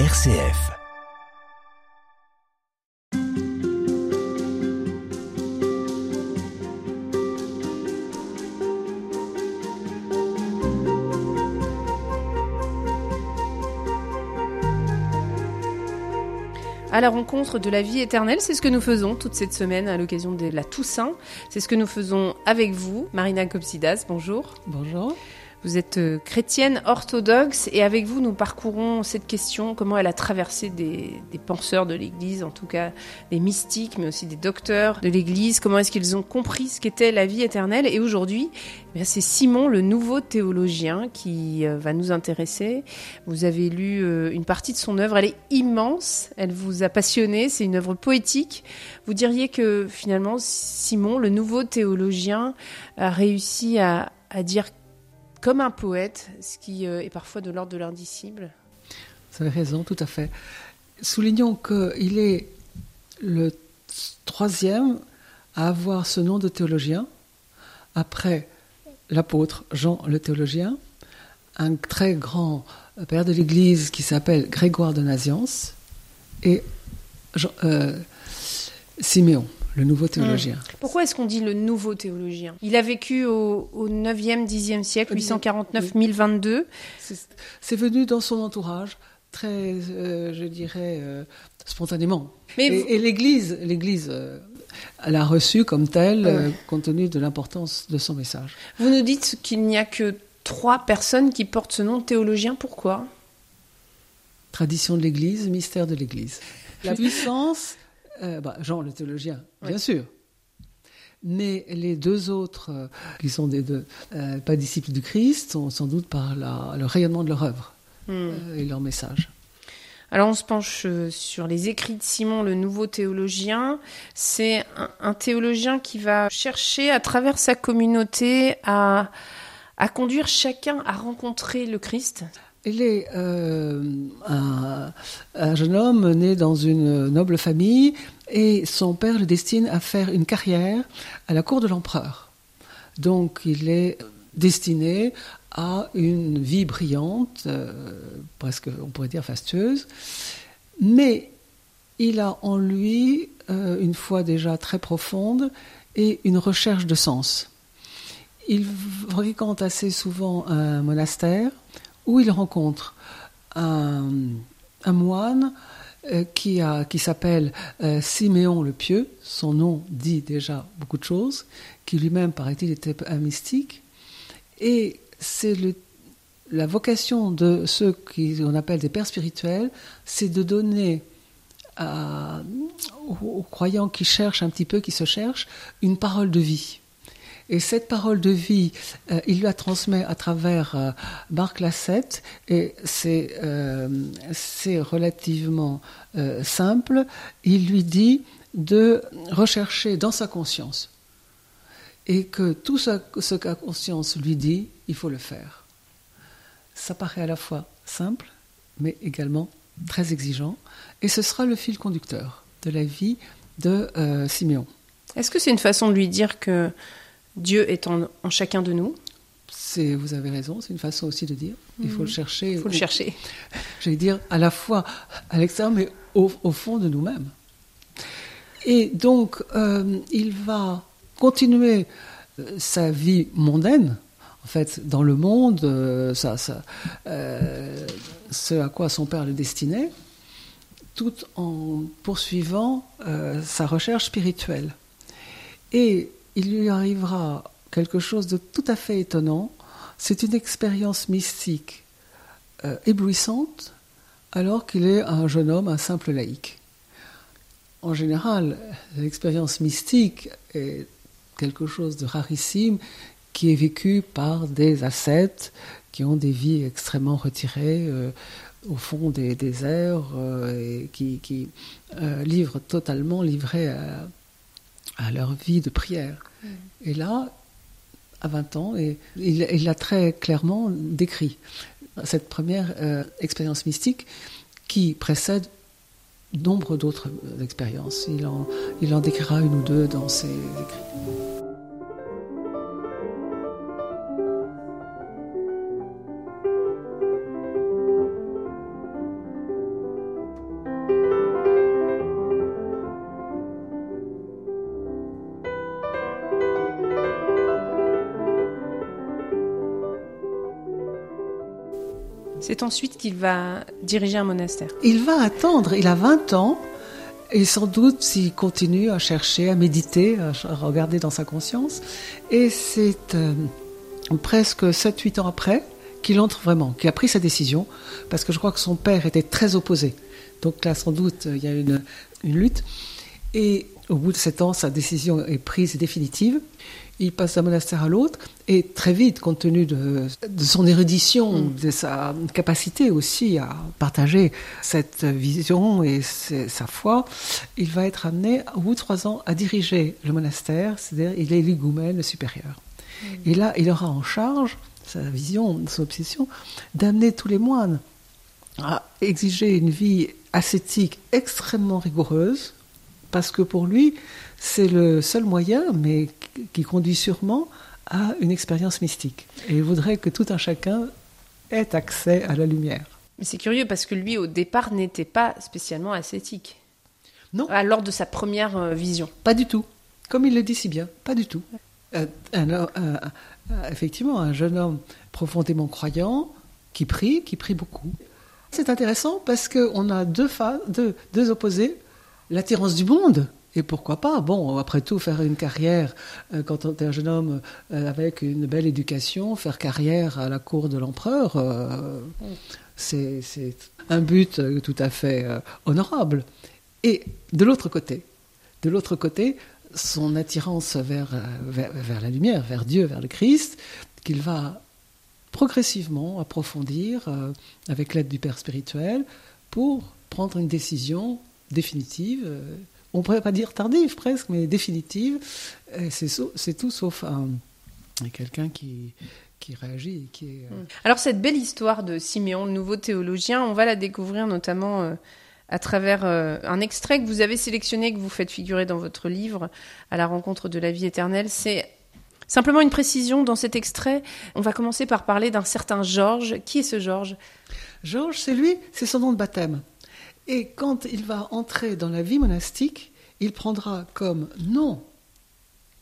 RCF. à la rencontre de la vie éternelle. C'est ce que nous faisons toute cette semaine à l'occasion de la Toussaint. C'est ce que nous faisons avec vous, Marina Kopsidas. Bonjour. Bonjour. Vous êtes euh, chrétienne orthodoxe et avec vous, nous parcourons cette question, comment elle a traversé des, penseurs de l'Église, en tout cas des mystiques, mais aussi des docteurs de l'Église, comment est-ce qu'ils ont compris ce qu'était la vie éternelle? Et aujourd'hui, eh c'est Simon, le nouveau théologien, qui euh, va nous intéresser. Vous avez lu euh, une partie de son œuvre, elle est immense, elle vous a passionné, c'est une œuvre poétique. Vous diriez que finalement, Simon, le nouveau théologien, a réussi à, à dire comme un poète, ce qui euh, est parfois de l'ordre de l'indicible. Vous avez raison, tout à fait. Soulignons qu'il est le troisième à avoir ce nom de théologien, après l'apôtre Jean le théologien, un très grand père de l'Église qui s'appelle Grégoire de Naziance, et euh, Siméon le nouveau théologien. Pourquoi est-ce qu'on dit le nouveau théologien? Il a vécu au, 9e, 10e siècle, 849-1022. C'est venu dans son entourage, très, euh, je dirais, euh, spontanément. et, l'Église, l'Église euh, l'a reçu comme tel, compte tenu de l'importance de son message. Vous nous dites qu'il n'y a que trois personnes qui portent ce nom de théologien. Pourquoi? Tradition de l'Église, mystère de l'Église. La puissance euh, bah, Jean le théologien, bien sûr. Mais les deux autres, euh, qui sont des deux, euh, pas disciples du Christ, sont sans doute par le rayonnement de leur œuvre hmm. et leur message. Alors on se penche sur les écrits de Simon, le nouveau théologien. C'est un, théologien qui va chercher à travers sa communauté à, à conduire chacun à rencontrer le Christ. Il est euh, un, jeune homme né dans une noble famille et son père le destine à faire une carrière à la cour de l'empereur. Donc il est destiné à une vie brillante, euh, presque on pourrait dire fastueuse, mais il a en lui euh, une foi déjà très profonde et une recherche de sens. Il fréquente assez souvent un monastère où il rencontre un, moine euh, qui, qui s'appelle euh, Siméon le Pieux, son nom dit déjà beaucoup de choses, qui lui-même, paraît-il, était un mystique. Et c'est la vocation de ceux qu'on appelle des pères spirituels, c'est de donner aux croyants qui cherchent un petit peu, qui se cherchent, une parole de vie. Et cette parole de vie, euh, il la transmet à travers euh, Marc Lassette, et c'est euh, relativement simple. Il lui dit de rechercher dans sa conscience, et que tout ce, ce que la conscience lui dit, il faut le faire. Ça paraît à la fois simple, mais également très exigeant, et ce sera le fil conducteur de la vie de Siméon. Est-ce que c'est une façon de lui dire que Dieu est en, chacun de nous. C'est, vous avez raison, c'est une façon aussi de dire. Il faut le mhm. chercher. Il faut le chercher. J'allais dire à la fois à l'extérieur, mais au, fond de nous-mêmes. Et donc, euh, il va continuer euh, sa vie mondaine, en fait, dans le monde, euh, ça, ça, ce à quoi son père le destinait, tout en poursuivant sa recherche spirituelle. Et il lui arrivera quelque chose de tout à fait étonnant. C'est une expérience mystique euh, éblouissante alors qu'il est un jeune homme, un simple laïc. En général, l'expérience mystique est quelque chose de rarissime qui est vécu par des ascètes qui ont des vies extrêmement retirées euh, au fond des déserts euh, et qui, livrent totalement livrés à, à leur vie de prière. Et là, à 20 ans, et il l'a très clairement décrit, cette première euh, expérience mystique qui précède nombre d'autres expériences. Il en, il en décrira une ou deux dans ses écrits. C'est ensuite qu'il va diriger un monastère. Il va attendre, il a 20 ans, et sans doute s'il continue à chercher, à méditer, à regarder dans sa conscience. Et c'est euh, presque 7-8 ans après qu'il entre vraiment, qu'il a pris sa décision, parce que je crois que son père était très opposé. Donc là, sans doute, il y a une, une lutte. Et au bout de 7 ans, sa décision est prise définitive il passe d'un monastère à l'autre, et très vite, compte tenu de, son érudition, mm. de sa capacité aussi à partager cette vision et sa foi, il va être amené, au bout de trois ans, à diriger le monastère, c'est-à-dire il est l'higoumène supérieur. Mm. Et là, il aura en charge, sa vision, son obsession, d'amener tous les moines à exiger une vie ascétique extrêmement rigoureuse, parce que pour lui, c'est le seul moyen, mais qui conduit sûrement à une expérience mystique. Et il voudrait que tout un chacun ait accès à la lumière. Mais c'est curieux parce que lui, au départ, n'était pas spécialement ascétique. Non. lors de sa première euh, vision. Pas du tout. Comme il le dit si bien, pas du tout. Euh, effectivement, un jeune homme profondément croyant, qui prie, qui prie beaucoup. C'est intéressant parce qu'on a deux, deux, deux opposés. L'attirance du monde, et pourquoi pas Bon, après tout, faire une carrière, euh, quand on est un jeune homme euh, avec une belle éducation, faire carrière à la cour de l'empereur, euh, c'est un but tout à fait honorable. Et de l'autre côté, de l'autre côté, son attirance vers, vers, vers, la lumière, vers Dieu, vers le Christ, qu'il va progressivement approfondir avec l'aide du Père spirituel pour prendre une décision définitive on pourrait pas dire tardive presque, mais définitive. C'est tout sauf un, quelqu'un qui, qui réagit. Qui est, euh, hmm. Alors cette belle histoire de Siméon, le nouveau théologien, on va la découvrir notamment euh, à travers euh, un extrait que vous avez sélectionné, que vous faites figurer dans votre livre, à la rencontre de la vie éternelle. C'est simplement une précision dans cet extrait. On va commencer par parler d'un certain Georges. Qui est ce Georges? Georges, c'est lui, c'est son nom de baptême. Et quand il va entrer dans la vie monastique, il prendra comme nom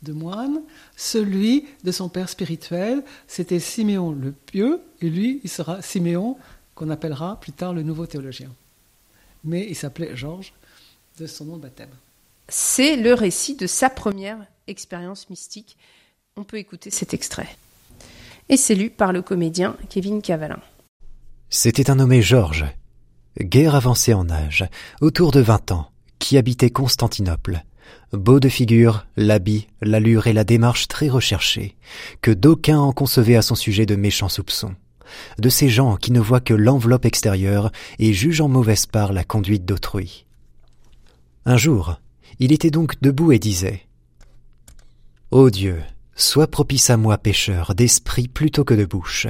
de moine celui de son père spirituel. C'était Siméon le Pieux, et lui, il sera Siméon, qu'on appellera plus tard le nouveau théologien. Mais il s'appelait Georges de son nom de baptême. C'est le récit de sa première expérience mystique. On peut écouter cet extrait. Et c'est lu par le comédien Kevin Cavalin. C'était un nommé Georges guerre avancé en âge, autour de vingt ans, qui habitait Constantinople. Beau de figure, l'habit, l'allure et la démarche très recherchés, que d'aucuns en concevaient à son sujet de méchants soupçons. De ces gens qui ne voient que l'enveloppe extérieure et jugent en mauvaise part la conduite d'autrui. Un jour, il était donc debout et disait Ô Dieu, sois propice à moi pécheur d'esprit plutôt que de bouche,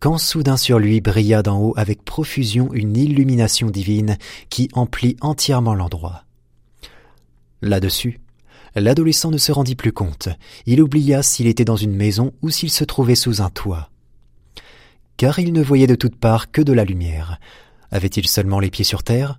quand soudain sur lui brilla d'en haut avec profusion une illumination divine qui emplit entièrement l'endroit. Là-dessus, l'adolescent ne se rendit plus compte, il oublia s'il était dans une maison ou s'il se trouvait sous un toit. Car il ne voyait de toutes parts que de la lumière. Avait-il seulement les pieds sur terre?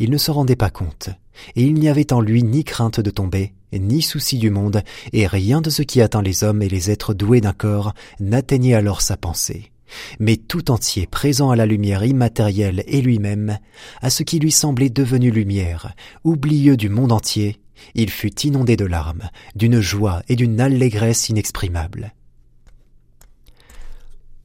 Il ne se rendait pas compte, et il n'y avait en lui ni crainte de tomber, ni souci du monde, et rien de ce qui atteint les hommes et les êtres doués d'un corps n'atteignait alors sa pensée mais tout entier présent à la lumière immatérielle et lui-même, à ce qui lui semblait devenu lumière, oublieux du monde entier, il fut inondé de larmes, d'une joie et d'une allégresse inexprimables.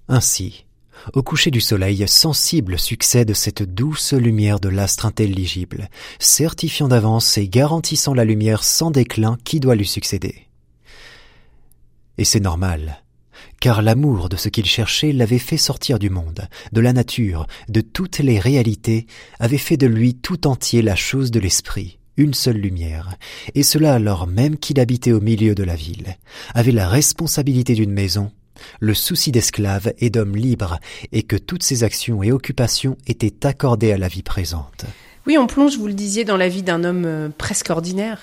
Ainsi, au coucher du soleil, sensible succède cette douce lumière de l'astre intelligible, certifiant d'avance et garantissant la lumière sans déclin qui doit lui succéder. Et c'est normal, car l'amour de ce qu'il cherchait l'avait fait sortir du monde, de la nature, de toutes les réalités, avait fait de lui tout entier la chose de l'esprit, une seule lumière, et cela alors même qu'il habitait au milieu de la ville, avait la responsabilité d'une maison, le souci d'esclave et d'homme libre, et que toutes ses actions et occupations étaient accordées à la vie présente. Oui, on plonge, vous le disiez, dans la vie d'un homme euh, presque ordinaire.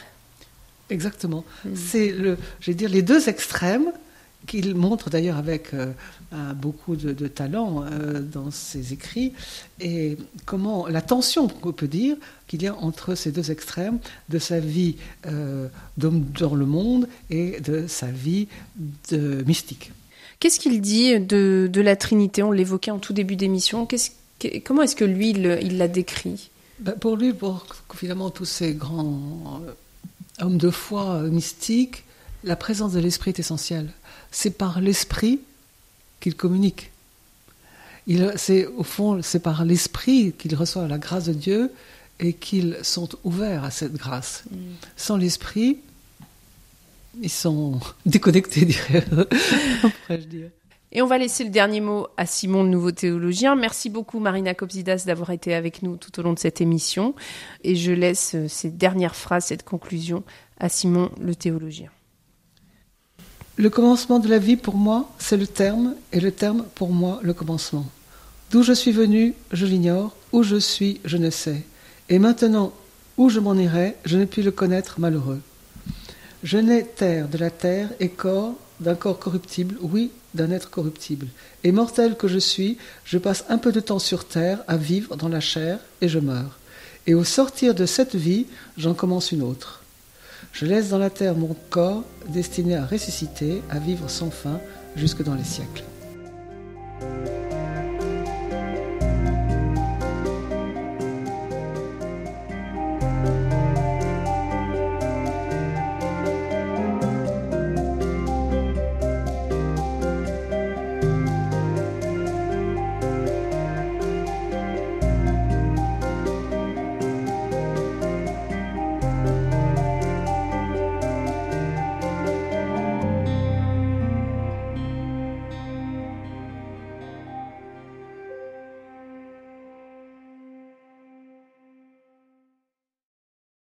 Exactement. Hmm. C'est le, je vais dire, les deux extrêmes qu'il montre d'ailleurs avec euh, beaucoup de, talent euh, dans ses écrits, et comment la tension qu'on peut dire qu'il y a entre ces deux extrêmes de sa vie euh, d'homme dans le monde et de sa vie de mystique. Qu'est-ce qu'il dit de, la Trinité? On l'évoquait en tout début d'émission. comment est-ce que lui, il l'a décrit? Ben, Pour lui, pour finalement tous ces grands hommes de foi mystiques, la présence de l'Esprit est essentielle. C'est par l'Esprit qu'il communique. C'est au fond, c'est par l'Esprit qu'il reçoit la grâce de Dieu et qu'ils sont ouverts à cette grâce. Mm. Sans l'Esprit, ils sont déconnectés, dirais-je dire. Et on va laisser le dernier mot à Simon, le nouveau théologien. Merci beaucoup, Marina Kopzidas, d'avoir été avec nous tout au long de cette émission. Et je laisse euh, ces dernières phrases, cette conclusion à Simon, le théologien. Le commencement de la vie, pour moi, c'est le terme, et le terme, pour moi, le commencement. D'où je suis venu, je l'ignore, où je suis, je ne sais. Et maintenant, où je m'en irai, je ne puis le connaître malheureux. Je n'ai terre de la terre et corps d'un corps corruptible, oui, d'un être corruptible. Et mortel que je suis, je passe un peu de temps sur terre à vivre dans la chair et je meurs. Et au sortir de cette vie, j'en commence une autre. Je laisse dans la terre mon corps destiné à ressusciter, à vivre sans fin jusque dans les siècles.